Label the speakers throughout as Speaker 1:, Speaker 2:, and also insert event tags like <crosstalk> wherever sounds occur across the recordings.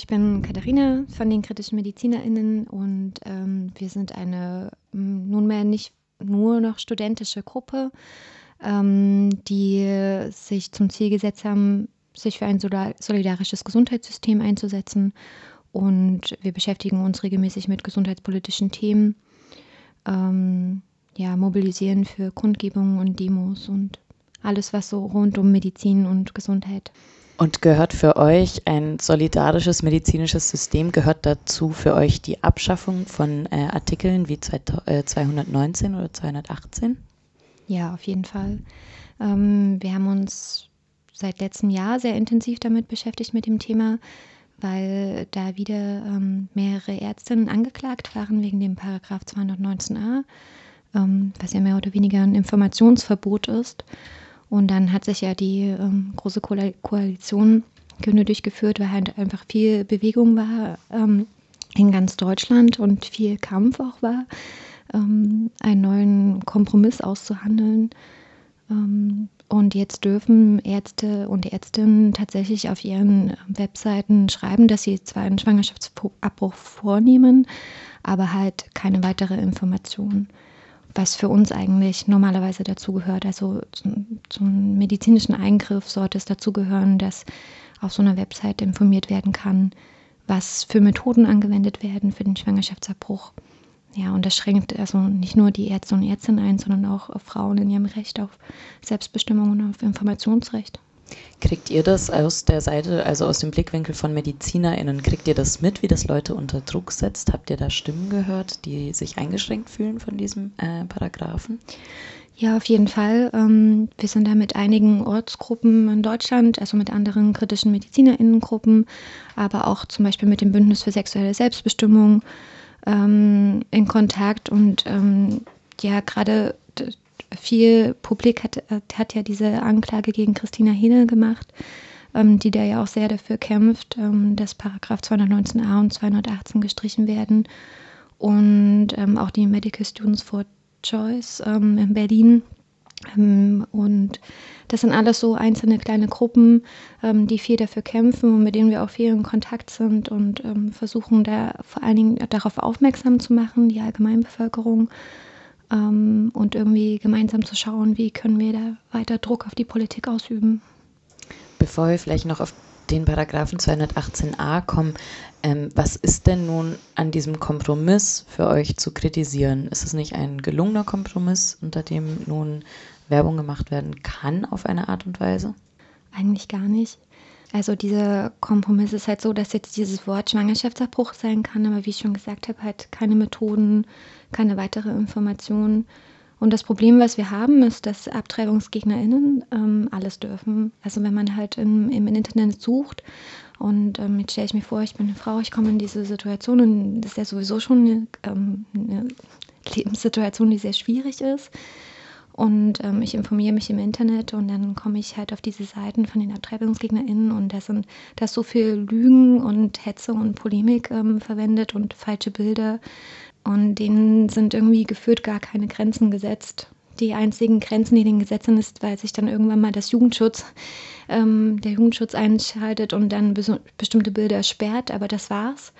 Speaker 1: Ich bin Katharina von den kritischen MedizinerInnen und ähm, wir sind eine nunmehr nicht nur noch studentische Gruppe, ähm, die sich zum Ziel gesetzt haben, sich für ein solidarisches Gesundheitssystem einzusetzen. Und wir beschäftigen uns regelmäßig mit gesundheitspolitischen Themen, ähm, ja, mobilisieren für Kundgebungen und Demos und alles, was so rund um Medizin und Gesundheit.
Speaker 2: Und gehört für euch ein solidarisches medizinisches System, gehört dazu für euch die Abschaffung von äh, Artikeln wie 219 äh, oder 218?
Speaker 1: Ja, auf jeden Fall. Ähm, wir haben uns seit letztem Jahr sehr intensiv damit beschäftigt mit dem Thema, weil da wieder ähm, mehrere Ärztinnen angeklagt waren wegen dem Paragraph 219a, ähm, was ja mehr oder weniger ein Informationsverbot ist. Und dann hat sich ja die ähm, große Ko Koalition genötigt geführt, weil halt einfach viel Bewegung war ähm, in ganz Deutschland und viel Kampf auch war, ähm, einen neuen Kompromiss auszuhandeln. Ähm, und jetzt dürfen Ärzte und Ärztinnen tatsächlich auf ihren Webseiten schreiben, dass sie zwar einen Schwangerschaftsabbruch vornehmen, aber halt keine weitere Information was für uns eigentlich normalerweise dazugehört. Also zum, zum, medizinischen Eingriff sollte es dazugehören, dass auf so einer Website informiert werden kann, was für Methoden angewendet werden für den Schwangerschaftsabbruch. Ja, und das schränkt also nicht nur die Ärzte und Ärztinnen ein, sondern auch Frauen in ihrem Recht auf Selbstbestimmung und auf Informationsrecht.
Speaker 2: Kriegt ihr das aus der Seite, also aus dem Blickwinkel von MedizinerInnen, kriegt ihr das mit, wie das Leute unter Druck setzt? Habt ihr da Stimmen gehört, die sich eingeschränkt fühlen von diesem äh, Paragraphen?
Speaker 1: Ja, auf jeden Fall. Ähm, wir sind da mit einigen Ortsgruppen in Deutschland, also mit anderen kritischen MedizinerInnengruppen, aber auch zum Beispiel mit dem Bündnis für sexuelle Selbstbestimmung ähm, in Kontakt und ähm, ja, gerade viel Publik hat, hat ja diese Anklage gegen Christina Henel gemacht, ähm, die da ja auch sehr dafür kämpft, ähm, dass Paragraph 219a und 218 gestrichen werden. Und ähm, auch die Medical Students for Choice ähm, in Berlin. Ähm, und das sind alles so einzelne kleine Gruppen, ähm, die viel dafür kämpfen und mit denen wir auch viel in Kontakt sind und versuchen da vor allen Dingen darauf aufmerksam zu machen, die Allgemeinbevölkerung ähm, und irgendwie gemeinsam zu schauen, wie können wir da weiter Druck auf die Politik ausüben.
Speaker 2: Bevor wir vielleicht noch auf den Paragraphen 218a kommen, ähm, was ist denn nun an diesem Kompromiss für euch zu kritisieren? Ist es nicht ein gelungener Kompromiss, unter dem nun Werbung gemacht werden kann auf eine Art und Weise?
Speaker 1: Eigentlich gar nicht. Also dieser Kompromiss ist halt so, dass jetzt dieses Wort Schwangerschaftsabbruch sein kann, aber wie ich schon gesagt habe, halt keine Methoden, keine weitere Informationen. Und das Problem, was wir haben, ist, dass AbtreibungsgegnerInnen ähm, alles dürfen. Also wenn man halt im, im Internet sucht und ähm, jetzt stelle ich mir vor, ich bin eine Frau, ich komme in diese Situation und das ist ja sowieso schon eine, ähm, eine Lebenssituation, die sehr schwierig ist. Und ähm, ich informiere mich im Internet und dann komme ich halt auf diese Seiten von den AbtreibungsgegnerInnen und da sind da ist so viel Lügen und Hetze und Polemik ähm, verwendet und falsche Bilder. Und denen sind irgendwie gefühlt gar keine Grenzen gesetzt. Die einzigen Grenzen, die den Gesetzen ist, weil sich dann irgendwann mal das Jugendschutz, ähm, der Jugendschutz einschaltet und dann bestimmte Bilder sperrt, aber das war's.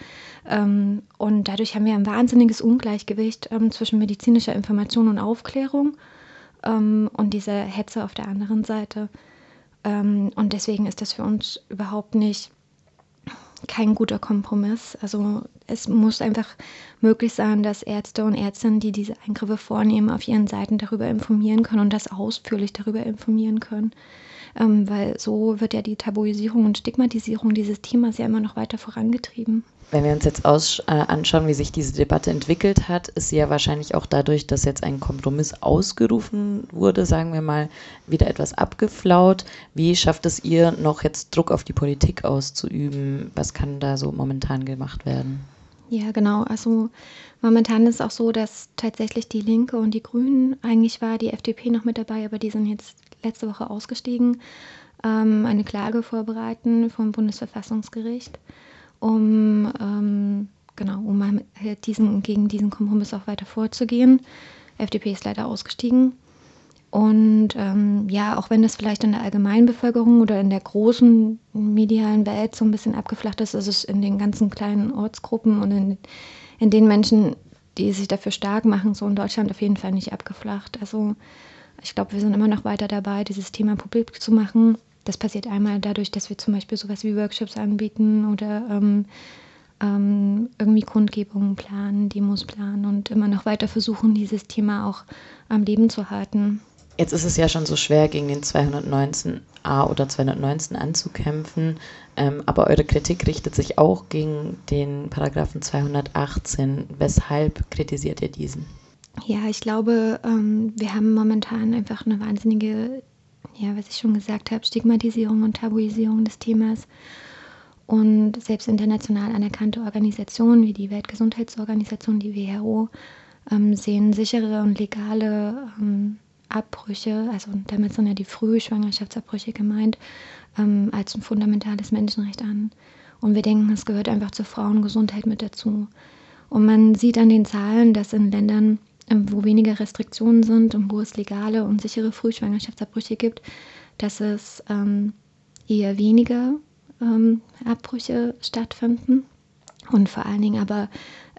Speaker 1: Ähm, und dadurch haben wir ein wahnsinniges Ungleichgewicht ähm, zwischen medizinischer Information und Aufklärung ähm, und diese Hetze auf der anderen Seite. Ähm, und deswegen ist das für uns überhaupt nicht kein guter Kompromiss. Also es muss einfach möglich sein, dass Ärzte und Ärztinnen, die diese Eingriffe vornehmen, auf ihren Seiten darüber informieren können und das ausführlich darüber informieren können. Ähm, weil so wird ja die Tabuisierung und Stigmatisierung dieses Themas ja immer noch weiter vorangetrieben.
Speaker 2: Wenn wir uns jetzt aus, äh, anschauen, wie sich diese Debatte entwickelt hat, ist sie ja wahrscheinlich auch dadurch, dass jetzt ein Kompromiss ausgerufen wurde, sagen wir mal, wieder etwas abgeflaut. Wie schafft es ihr noch jetzt Druck auf die Politik auszuüben? Was kann da so momentan gemacht werden?
Speaker 1: Ja, genau. Also momentan ist es auch so, dass tatsächlich die Linke und die Grünen, eigentlich war die FDP noch mit dabei, aber die sind jetzt letzte Woche ausgestiegen, ähm, eine Klage vorbereiten vom Bundesverfassungsgericht um, ähm, genau, um halt diesen, gegen diesen Kompromiss auch weiter vorzugehen. FDP ist leider ausgestiegen. Und ähm, ja, auch wenn das vielleicht in der Allgemeinbevölkerung oder in der großen medialen Welt so ein bisschen abgeflacht ist, ist es in den ganzen kleinen Ortsgruppen und in, in den Menschen, die sich dafür stark machen, so in Deutschland auf jeden Fall nicht abgeflacht. Also ich glaube, wir sind immer noch weiter dabei, dieses Thema publik zu machen. Das passiert einmal dadurch, dass wir zum Beispiel sowas wie Workshops anbieten oder ähm, ähm, irgendwie Kundgebungen planen, Demos planen und immer noch weiter versuchen, dieses Thema auch am Leben zu halten.
Speaker 2: Jetzt ist es ja schon so schwer, gegen den 219a oder 219 anzukämpfen, ähm, aber eure Kritik richtet sich auch gegen den Paragraphen 218. Weshalb kritisiert ihr diesen?
Speaker 1: Ja, ich glaube, ähm, wir haben momentan einfach eine wahnsinnige, ja, was ich schon gesagt habe, Stigmatisierung und Tabuisierung des Themas. Und selbst international anerkannte Organisationen wie die Weltgesundheitsorganisation, die WHO, ähm, sehen sichere und legale ähm, Abbrüche, also damit sind ja die Frühschwangerschaftsabbrüche gemeint, ähm, als ein fundamentales Menschenrecht an. Und wir denken, es gehört einfach zur Frauengesundheit mit dazu. Und man sieht an den Zahlen, dass in Ländern, ähm, wo weniger Restriktionen sind und wo es legale und sichere Frühschwangerschaftsabbrüche gibt, dass es ähm, eher weniger ähm, Abbrüche stattfinden und vor allen Dingen aber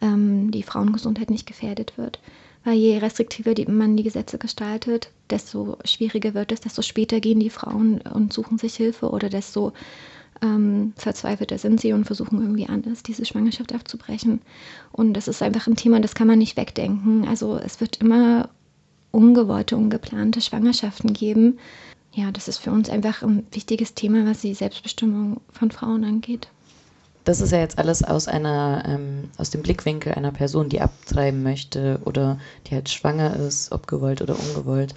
Speaker 1: ähm, die Frauengesundheit nicht gefährdet wird. Weil je restriktiver die, man die Gesetze gestaltet, desto schwieriger wird es, desto später gehen die Frauen und suchen sich Hilfe oder desto ähm, verzweifelter sind sie und versuchen irgendwie anders, diese Schwangerschaft abzubrechen. Und das ist einfach ein Thema, das kann man nicht wegdenken. Also es wird immer ungewollte, ungeplante Schwangerschaften geben ja, das ist für uns einfach ein wichtiges Thema, was die Selbstbestimmung von Frauen angeht.
Speaker 2: Das ist ja jetzt alles aus einer, ähm, aus dem Blickwinkel einer Person, die abtreiben möchte oder die halt schwanger ist, ob gewollt oder ungewollt,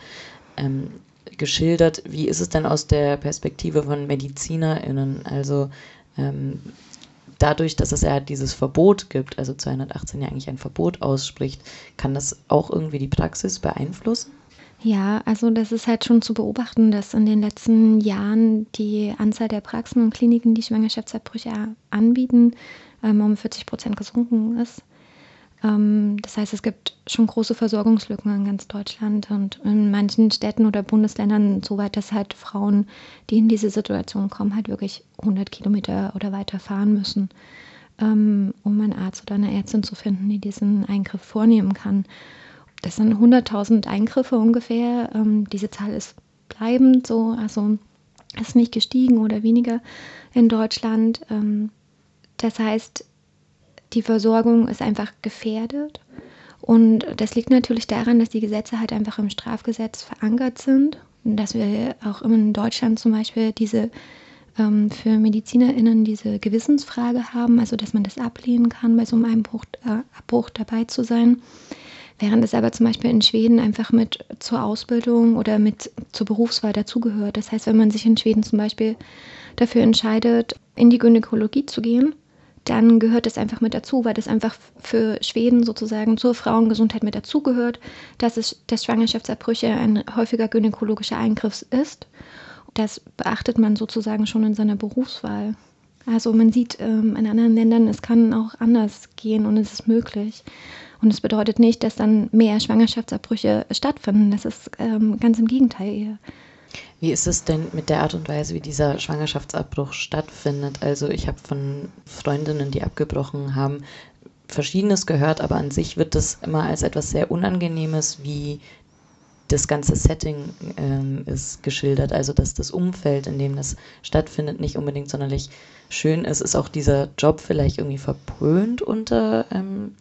Speaker 2: ähm, geschildert. Wie ist es denn aus der Perspektive von MedizinerInnen? Also ähm, dadurch, dass es ja dieses Verbot gibt, also 218 ja eigentlich ein Verbot ausspricht, kann das auch irgendwie die Praxis beeinflussen?
Speaker 1: Ja, also das ist halt schon zu beobachten, dass in den letzten Jahren die Anzahl der Praxen und Kliniken, die Schwangerschaftsabbrüche anbieten, ähm, um 40 Prozent gesunken ist. Ähm, das heißt, es gibt schon große Versorgungslücken in ganz Deutschland und in manchen Städten oder Bundesländern so weit, dass halt Frauen, die in diese Situation kommen, halt wirklich 100 Kilometer oder weiter fahren müssen, ähm, um einen Arzt oder eine Ärztin zu finden, die diesen Eingriff vornehmen kann. Das sind 100.000 Eingriffe ungefähr. Ähm, diese Zahl ist bleibend so, also ist nicht gestiegen oder weniger in Deutschland. Ähm, das heißt, die Versorgung ist einfach gefährdet. Und das liegt natürlich daran, dass die Gesetze halt einfach im Strafgesetz verankert sind. Und dass wir auch in Deutschland zum Beispiel diese ähm, für MedizinerInnen diese Gewissensfrage haben, also dass man das ablehnen kann, bei so einem Einbruch, äh, Abbruch dabei zu sein. Während es aber zum Beispiel in Schweden einfach mit zur Ausbildung oder mit zur Berufswahl dazugehört. Das heißt, wenn man sich in Schweden zum Beispiel dafür entscheidet, in die Gynäkologie zu gehen, dann gehört das einfach mit dazu, weil das einfach für Schweden sozusagen zur Frauengesundheit mit dazugehört, dass es dass Schwangerschaftsabbrüche ein häufiger gynäkologischer Eingriff ist. Das beachtet man sozusagen schon in seiner Berufswahl. Also man sieht ähm, in anderen Ländern, es kann auch anders gehen und es ist möglich. Und es bedeutet nicht, dass dann mehr Schwangerschaftsabbrüche stattfinden. Das ist ähm, ganz im Gegenteil eher.
Speaker 2: Wie ist es denn mit der Art und Weise, wie dieser Schwangerschaftsabbruch stattfindet? Also ich habe von Freundinnen, die abgebrochen haben, verschiedenes gehört, aber an sich wird das immer als etwas sehr Unangenehmes, wie das ganze Setting ähm, ist geschildert. Also dass das Umfeld, in dem das stattfindet, nicht unbedingt sonderlich schön ist. Ist auch dieser Job vielleicht irgendwie verpönt unter ähm,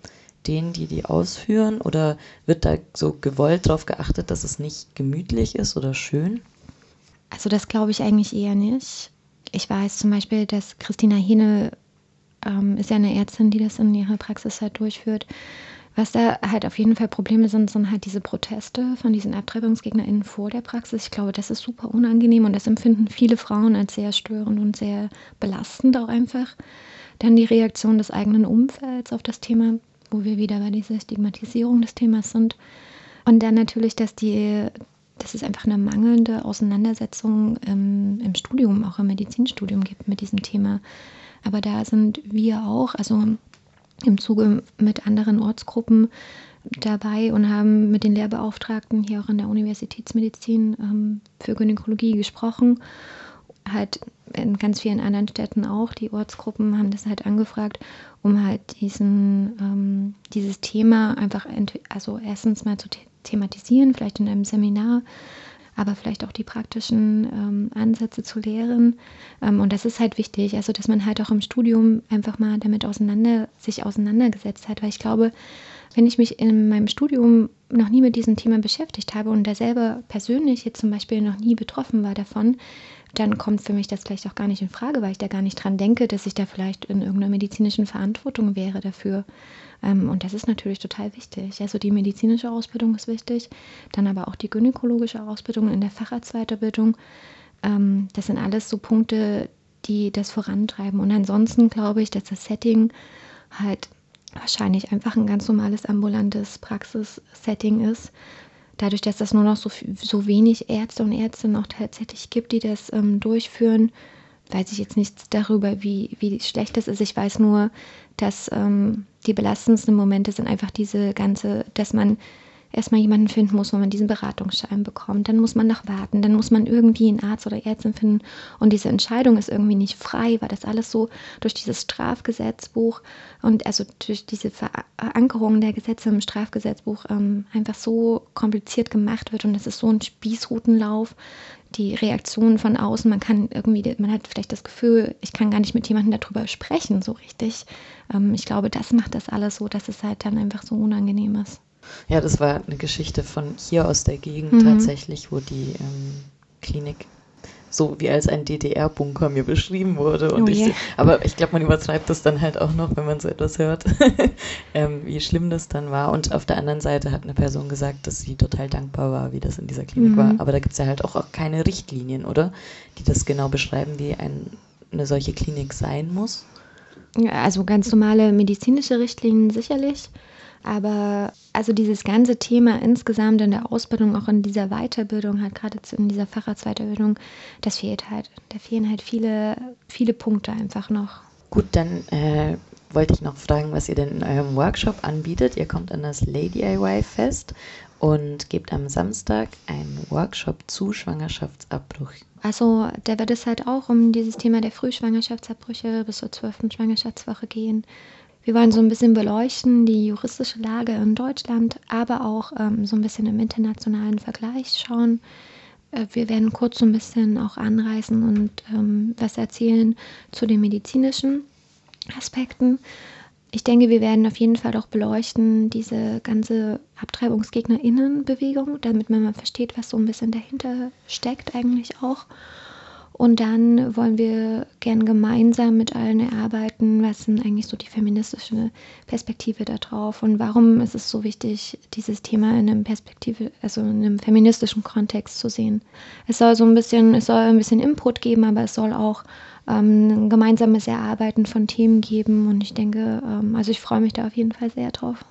Speaker 2: denen, die die ausführen? Oder wird da so gewollt darauf geachtet, dass es nicht gemütlich ist oder schön?
Speaker 1: Also das glaube ich eigentlich eher nicht. Ich weiß zum Beispiel, dass Christina Hene ähm, ist ja eine Ärztin, die das in ihrer Praxis halt durchführt. Was da halt auf jeden Fall Probleme sind, sind halt diese Proteste von diesen AbtreibungsgegnerInnen vor der Praxis. Ich glaube, das ist super unangenehm und das empfinden viele Frauen als sehr störend und sehr belastend auch einfach. Dann die Reaktion des eigenen Umfelds auf das Thema wo wir wieder bei dieser Stigmatisierung des Themas sind. Und dann natürlich, dass die, dass es einfach eine mangelnde Auseinandersetzung im, im Studium, auch im Medizinstudium gibt mit diesem Thema. Aber da sind wir auch, also im Zuge mit anderen Ortsgruppen, dabei und haben mit den Lehrbeauftragten hier auch an der Universitätsmedizin ähm, für Gynäkologie gesprochen. Halt in ganz vielen anderen Städten auch. Die Ortsgruppen haben das halt angefragt, um halt diesen, ähm, dieses Thema einfach, also erstens mal zu thematisieren, vielleicht in einem Seminar, aber vielleicht auch die praktischen ähm, Ansätze zu lehren. Ähm, und das ist halt wichtig, also dass man halt auch im Studium einfach mal damit auseinander, sich auseinandergesetzt hat, weil ich glaube, wenn ich mich in meinem Studium noch nie mit diesem Thema beschäftigt habe und da selber persönlich jetzt zum Beispiel noch nie betroffen war davon, dann kommt für mich das vielleicht auch gar nicht in Frage, weil ich da gar nicht dran denke, dass ich da vielleicht in irgendeiner medizinischen Verantwortung wäre dafür. Ähm, und das ist natürlich total wichtig. Also die medizinische Ausbildung ist wichtig, dann aber auch die gynäkologische Ausbildung in der Facharztweiterbildung. Ähm, das sind alles so Punkte, die das vorantreiben. Und ansonsten glaube ich, dass das Setting halt wahrscheinlich einfach ein ganz normales ambulantes Praxissetting ist. Dadurch, dass das nur noch so, so wenig Ärzte und Ärztinnen auch tatsächlich gibt, die das ähm, durchführen, weiß ich jetzt nichts darüber, wie, wie schlecht das ist. Ich weiß nur, dass ähm, die belastendsten Momente sind einfach diese ganze, dass man erstmal jemanden finden muss, wo man diesen Beratungsschein bekommt. Dann muss man noch warten, dann muss man irgendwie einen Arzt oder Ärztin finden. Und diese Entscheidung ist irgendwie nicht frei, weil das alles so durch dieses Strafgesetzbuch und also durch diese Verankerung der Gesetze im Strafgesetzbuch ähm, einfach so kompliziert gemacht wird. Und das ist so ein Spießrutenlauf. Die Reaktionen von außen, man kann irgendwie, man hat vielleicht das Gefühl, ich kann gar nicht mit jemandem darüber sprechen, so richtig. Ähm, ich glaube, das macht das alles so, dass es halt dann einfach so unangenehm ist.
Speaker 2: Ja, das war eine Geschichte von hier aus der Gegend mhm. tatsächlich, wo die ähm, Klinik so wie als ein DDR-Bunker mir beschrieben wurde. Und oh ich, aber ich glaube, man übertreibt das dann halt auch noch, wenn man so etwas hört, <laughs> ähm, wie schlimm das dann war. Und auf der anderen Seite hat eine Person gesagt, dass sie total dankbar war, wie das in dieser Klinik mhm. war. Aber da gibt es ja halt auch, auch keine Richtlinien, oder? Die das genau beschreiben, wie ein, eine solche Klinik sein muss.
Speaker 1: Ja, also ganz normale medizinische Richtlinien sicherlich. Aber also dieses ganze Thema insgesamt in der Ausbildung, auch in dieser Weiterbildung, halt gerade in dieser Facharztweiterbildung, das fehlt halt. Da fehlen halt viele, viele Punkte einfach noch.
Speaker 2: Gut, dann äh, wollte ich noch fragen, was ihr denn in eurem Workshop anbietet. Ihr kommt an das Lady DIY Fest und gebt am Samstag einen Workshop zu Schwangerschaftsabbruch.
Speaker 1: Also da wird es halt auch um dieses Thema der Frühschwangerschaftsabbrüche bis zur zwölften Schwangerschaftswoche gehen. Wir wollen so ein bisschen beleuchten die juristische Lage in Deutschland, aber auch ähm, so ein bisschen im internationalen Vergleich schauen. Äh, wir werden kurz so ein bisschen auch anreißen und ähm, was erzählen zu den medizinischen Aspekten. Ich denke, wir werden auf jeden Fall auch beleuchten, diese ganze AbtreibungsgegnerInnen-Bewegung, damit man mal versteht, was so ein bisschen dahinter steckt eigentlich auch. Und dann wollen wir gern gemeinsam mit allen erarbeiten, was sind eigentlich so die feministische Perspektive darauf und warum ist es so wichtig, dieses Thema in einem Perspektive, also in einem feministischen Kontext zu sehen. Es soll so ein bisschen, es soll ein bisschen Input geben, aber es soll auch ähm, ein gemeinsames Erarbeiten von Themen geben und ich denke, ähm, also ich freue mich da auf jeden Fall sehr drauf.